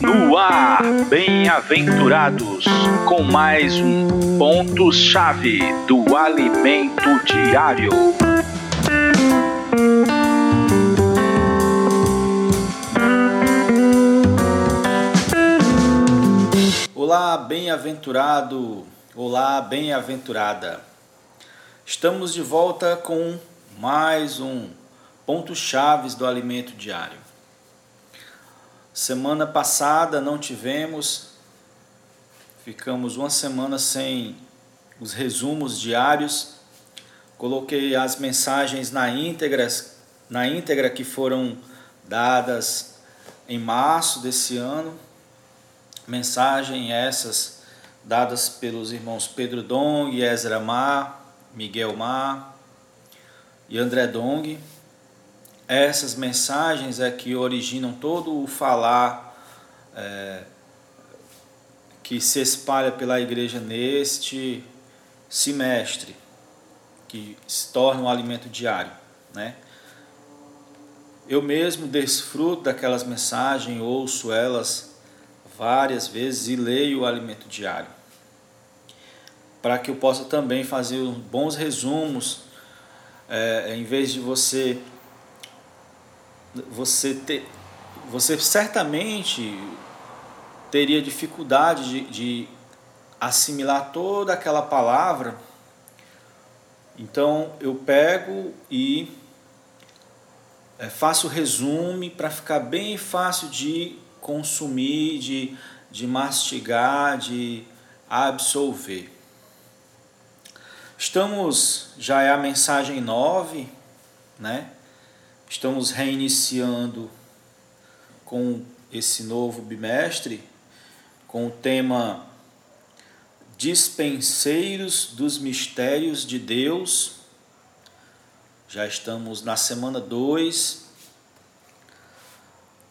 No ar, bem-aventurados, com mais um ponto-chave do alimento diário. Olá, bem-aventurado! Olá, bem-aventurada! Estamos de volta com mais um ponto chaves do alimento diário. Semana passada não tivemos, ficamos uma semana sem os resumos diários. Coloquei as mensagens na íntegra, na íntegra que foram dadas em março desse ano. Mensagem essas dadas pelos irmãos Pedro Dong, Ezra Mar, Miguel Mar e André Dong. Essas mensagens é que originam todo o falar é, que se espalha pela igreja neste semestre, que se torna um alimento diário, né? Eu mesmo desfruto daquelas mensagens, ouço elas várias vezes e leio o alimento diário para que eu possa também fazer bons resumos, é, em vez de você você ter você certamente teria dificuldade de, de assimilar toda aquela palavra. Então eu pego e é, faço resumo para ficar bem fácil de consumir, de, de mastigar, de absolver. Estamos, já é a mensagem 9, né? Estamos reiniciando com esse novo bimestre com o tema Dispenseiros dos Mistérios de Deus. Já estamos na semana 2.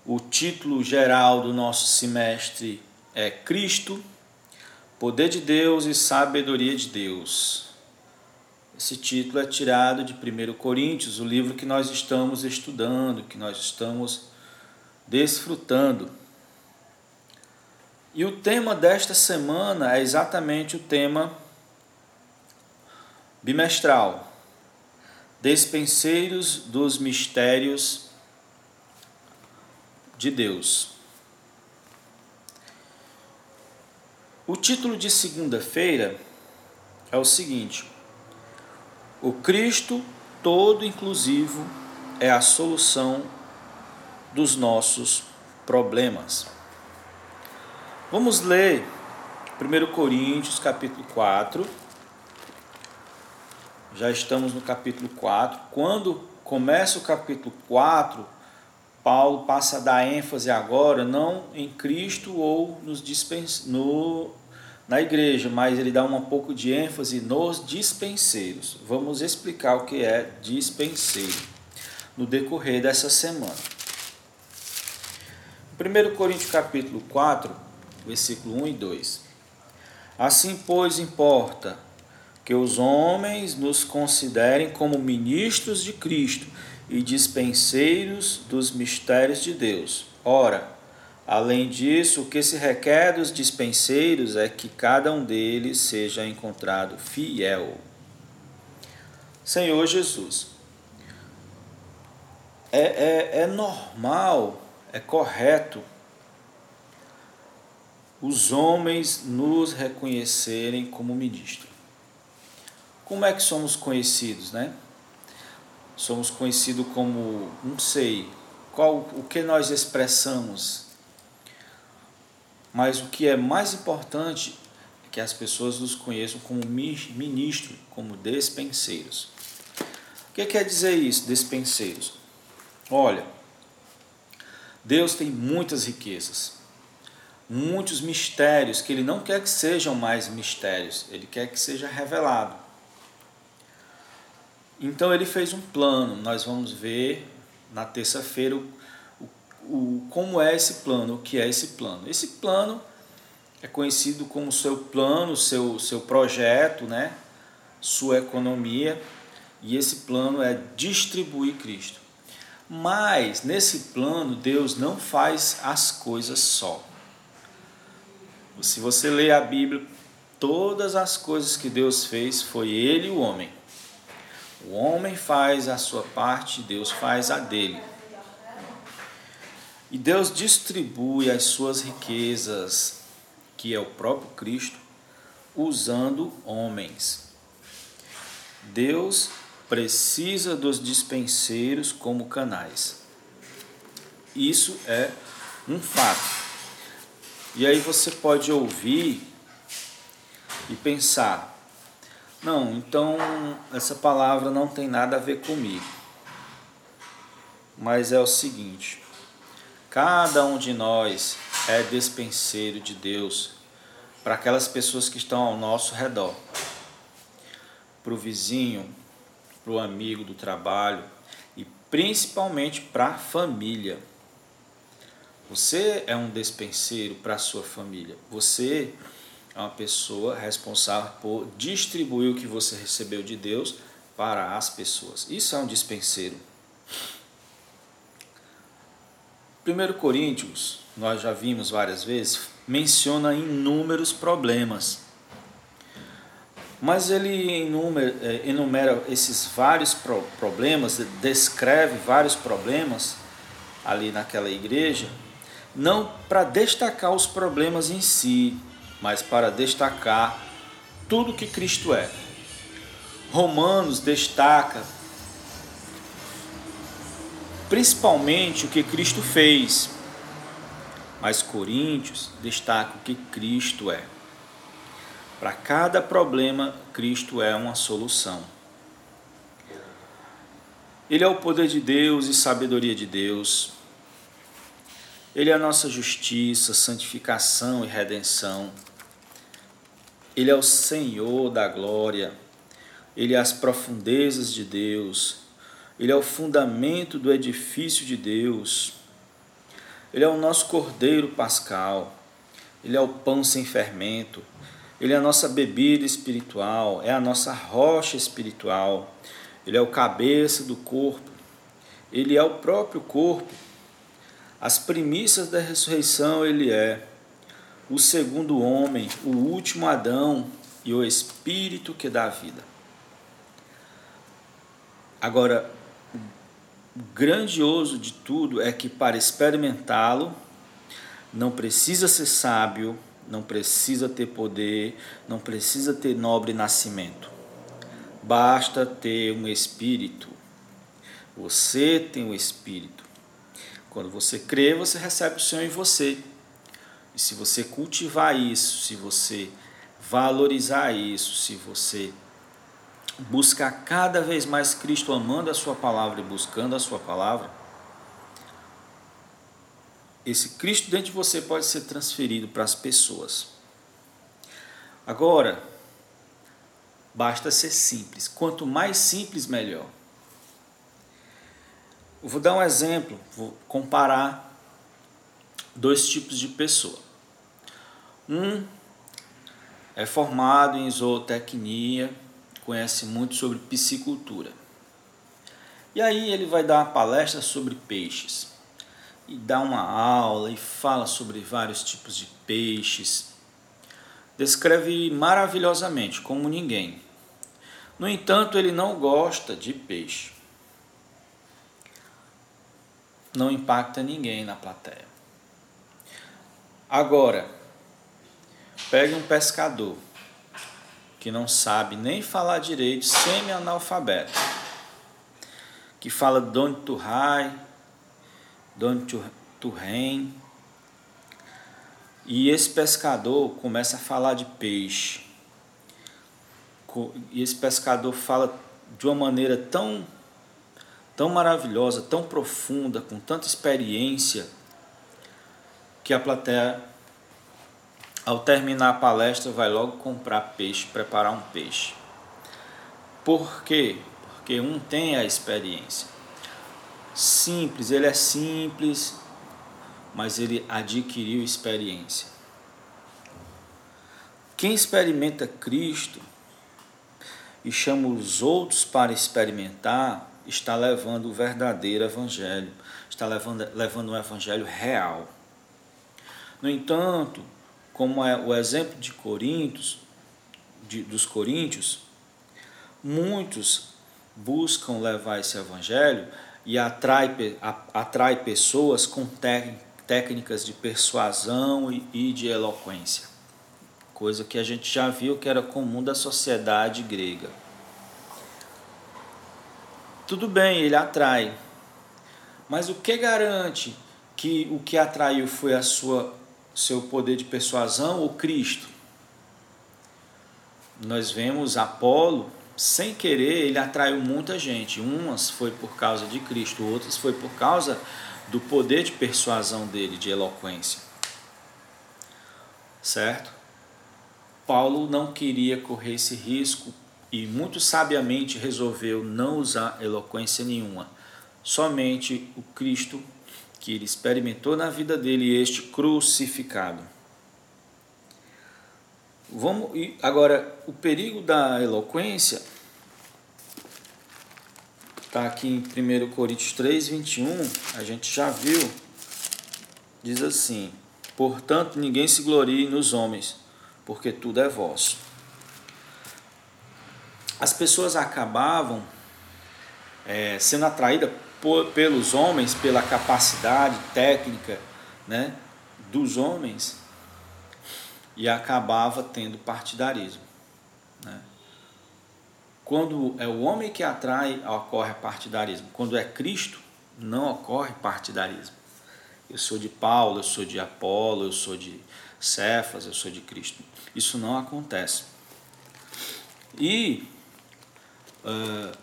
O título geral do nosso semestre é Cristo, Poder de Deus e Sabedoria de Deus. Esse título é tirado de 1 Coríntios, o livro que nós estamos estudando, que nós estamos desfrutando. E o tema desta semana é exatamente o tema bimestral: Despenseiros dos Mistérios de Deus. O título de segunda-feira é o seguinte: o Cristo todo inclusivo é a solução dos nossos problemas. Vamos ler 1 Coríntios capítulo 4. Já estamos no capítulo 4. Quando começa o capítulo 4, Paulo passa a dar ênfase agora não em Cristo ou nos dispens... no na igreja, mas ele dá um pouco de ênfase nos dispenseiros. Vamos explicar o que é dispenseiro no decorrer dessa semana. 1 Coríntios capítulo 4, versículo 1 e 2. Assim, pois, importa que os homens nos considerem como ministros de Cristo e dispenseiros dos mistérios de Deus. Ora, Além disso, o que se requer dos dispenseiros é que cada um deles seja encontrado fiel. Senhor Jesus, é, é, é normal, é correto os homens nos reconhecerem como ministro. Como é que somos conhecidos, né? Somos conhecidos como, não sei, qual o que nós expressamos mas o que é mais importante é que as pessoas nos conheçam como ministro, como despenseiros. O que quer dizer isso, despenseiros? Olha, Deus tem muitas riquezas, muitos mistérios que Ele não quer que sejam mais mistérios, Ele quer que seja revelado. Então Ele fez um plano, nós vamos ver na terça-feira o, como é esse plano, o que é esse plano. Esse plano é conhecido como seu plano, seu, seu projeto, né? sua economia, e esse plano é distribuir Cristo. Mas nesse plano, Deus não faz as coisas só. Se você ler a Bíblia, todas as coisas que Deus fez foi Ele e o homem. O homem faz a sua parte, Deus faz a dele. E Deus distribui as suas riquezas, que é o próprio Cristo, usando homens. Deus precisa dos dispenseiros como canais. Isso é um fato. E aí você pode ouvir e pensar: não, então essa palavra não tem nada a ver comigo. Mas é o seguinte: cada um de nós é despenseiro de Deus para aquelas pessoas que estão ao nosso redor, para o vizinho, para o amigo do trabalho e principalmente para a família. Você é um despenseiro para a sua família. Você é uma pessoa responsável por distribuir o que você recebeu de Deus para as pessoas. Isso é um dispenseiro. 1 Coríntios, nós já vimos várias vezes, menciona inúmeros problemas. Mas ele enumera, eh, enumera esses vários problemas, descreve vários problemas ali naquela igreja não para destacar os problemas em si, mas para destacar tudo que Cristo é. Romanos destaca principalmente o que Cristo fez, mas Coríntios destaca o que Cristo é. Para cada problema, Cristo é uma solução. Ele é o poder de Deus e sabedoria de Deus ele é a nossa justiça, santificação e redenção. Ele é o Senhor da glória. Ele é as profundezas de Deus. Ele é o fundamento do edifício de Deus. Ele é o nosso cordeiro pascal. Ele é o pão sem fermento. Ele é a nossa bebida espiritual, é a nossa rocha espiritual. Ele é o cabeça do corpo. Ele é o próprio corpo as primícias da ressurreição ele é o segundo homem, o último Adão e o Espírito que dá vida. Agora, grandioso de tudo é que para experimentá-lo, não precisa ser sábio, não precisa ter poder, não precisa ter nobre nascimento. Basta ter um espírito. Você tem o um espírito. Quando você crê, você recebe o Senhor em você. E se você cultivar isso, se você valorizar isso, se você buscar cada vez mais Cristo amando a sua palavra e buscando a sua palavra, esse Cristo dentro de você pode ser transferido para as pessoas. Agora, basta ser simples. Quanto mais simples, melhor. Eu vou dar um exemplo, vou comparar dois tipos de pessoa. Um é formado em zootecnia, conhece muito sobre piscicultura. E aí ele vai dar uma palestra sobre peixes. E dá uma aula e fala sobre vários tipos de peixes. Descreve maravilhosamente, como ninguém. No entanto, ele não gosta de peixe não impacta ninguém na plateia. Agora, pegue um pescador que não sabe nem falar direito, semi-analfabeto, que fala Don't to, to rain, e esse pescador começa a falar de peixe. E esse pescador fala de uma maneira tão tão maravilhosa, tão profunda, com tanta experiência, que a plateia, ao terminar a palestra, vai logo comprar peixe, preparar um peixe. Por quê? Porque um tem a experiência. Simples, ele é simples, mas ele adquiriu experiência. Quem experimenta Cristo e chama os outros para experimentar, está levando o verdadeiro evangelho, está levando, levando um evangelho real. No entanto, como é o exemplo de Coríntios, de, dos coríntios, muitos buscam levar esse evangelho e atrai, atrai pessoas com técnicas de persuasão e de eloquência, coisa que a gente já viu que era comum da sociedade grega. Tudo bem, ele atrai, mas o que garante que o que atraiu foi a sua seu poder de persuasão ou Cristo? Nós vemos Apolo sem querer, ele atraiu muita gente. Umas foi por causa de Cristo, outras foi por causa do poder de persuasão dele, de eloquência. Certo? Paulo não queria correr esse risco e muito sabiamente resolveu não usar eloquência nenhuma. Somente o Cristo que ele experimentou na vida dele, este crucificado. Vamos agora o perigo da eloquência está aqui em 1 Coríntios 3, 21, a gente já viu, diz assim: Portanto, ninguém se glorie nos homens, porque tudo é vosso. As pessoas acabavam é, sendo atraídas por, pelos homens, pela capacidade técnica né, dos homens, e acabava tendo partidarismo. Né? Quando é o homem que atrai, ocorre partidarismo. Quando é Cristo, não ocorre partidarismo. Eu sou de Paulo, eu sou de Apolo, eu sou de Cefas, eu sou de Cristo. Isso não acontece. E uh,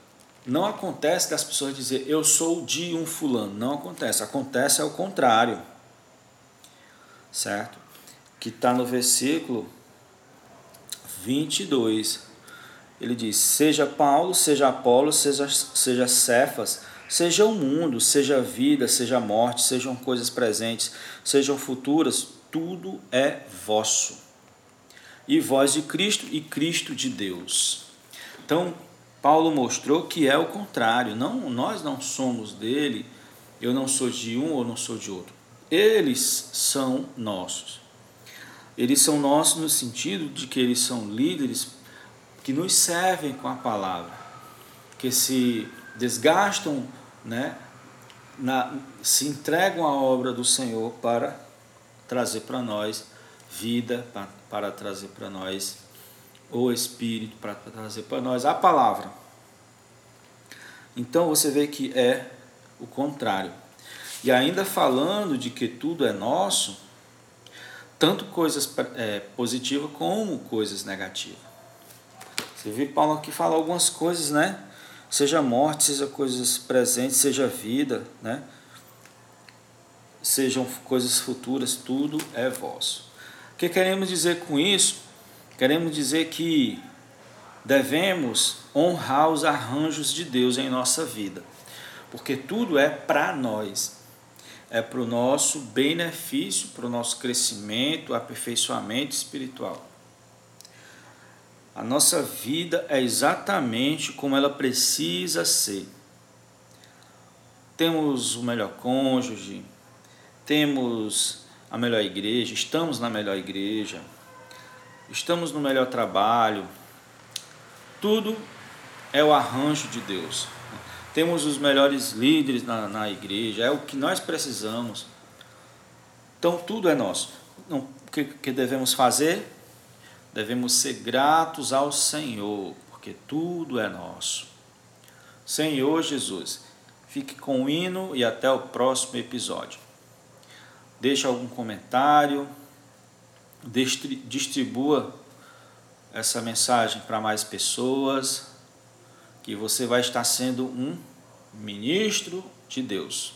não acontece das pessoas dizer eu sou de um fulano. Não acontece. Acontece ao contrário. Certo? que está no versículo 22. Ele diz: Seja Paulo, seja Apolo, seja, seja Cefas, seja o mundo, seja vida, seja morte, sejam coisas presentes, sejam futuras, tudo é vosso. E vós de Cristo e Cristo de Deus. Então, Paulo mostrou que é o contrário. Não, nós não somos dele, eu não sou de um ou não sou de outro. Eles são nossos. Eles são nossos no sentido de que eles são líderes que nos servem com a palavra, que se desgastam, né, na, se entregam à obra do Senhor para trazer para nós vida, para, para trazer para nós o Espírito, para trazer para nós a palavra. Então você vê que é o contrário. E ainda falando de que tudo é nosso, tanto coisas é, positivas como coisas negativas. Você viu Paulo aqui falar algumas coisas, né? Seja morte, seja coisas presentes, seja vida, né? Sejam coisas futuras, tudo é vosso. O que queremos dizer com isso? Queremos dizer que devemos honrar os arranjos de Deus em nossa vida, porque tudo é para nós é para o nosso benefício, para o nosso crescimento, aperfeiçoamento espiritual. A nossa vida é exatamente como ela precisa ser. Temos o melhor cônjuge, temos a melhor igreja, estamos na melhor igreja, estamos no melhor trabalho. Tudo é o arranjo de Deus temos os melhores líderes na, na igreja, é o que nós precisamos. Então tudo é nosso. o que, que devemos fazer? Devemos ser gratos ao Senhor, porque tudo é nosso. Senhor Jesus, fique com o hino e até o próximo episódio. Deixe algum comentário, distribua essa mensagem para mais pessoas que você vai estar sendo um ministro de Deus.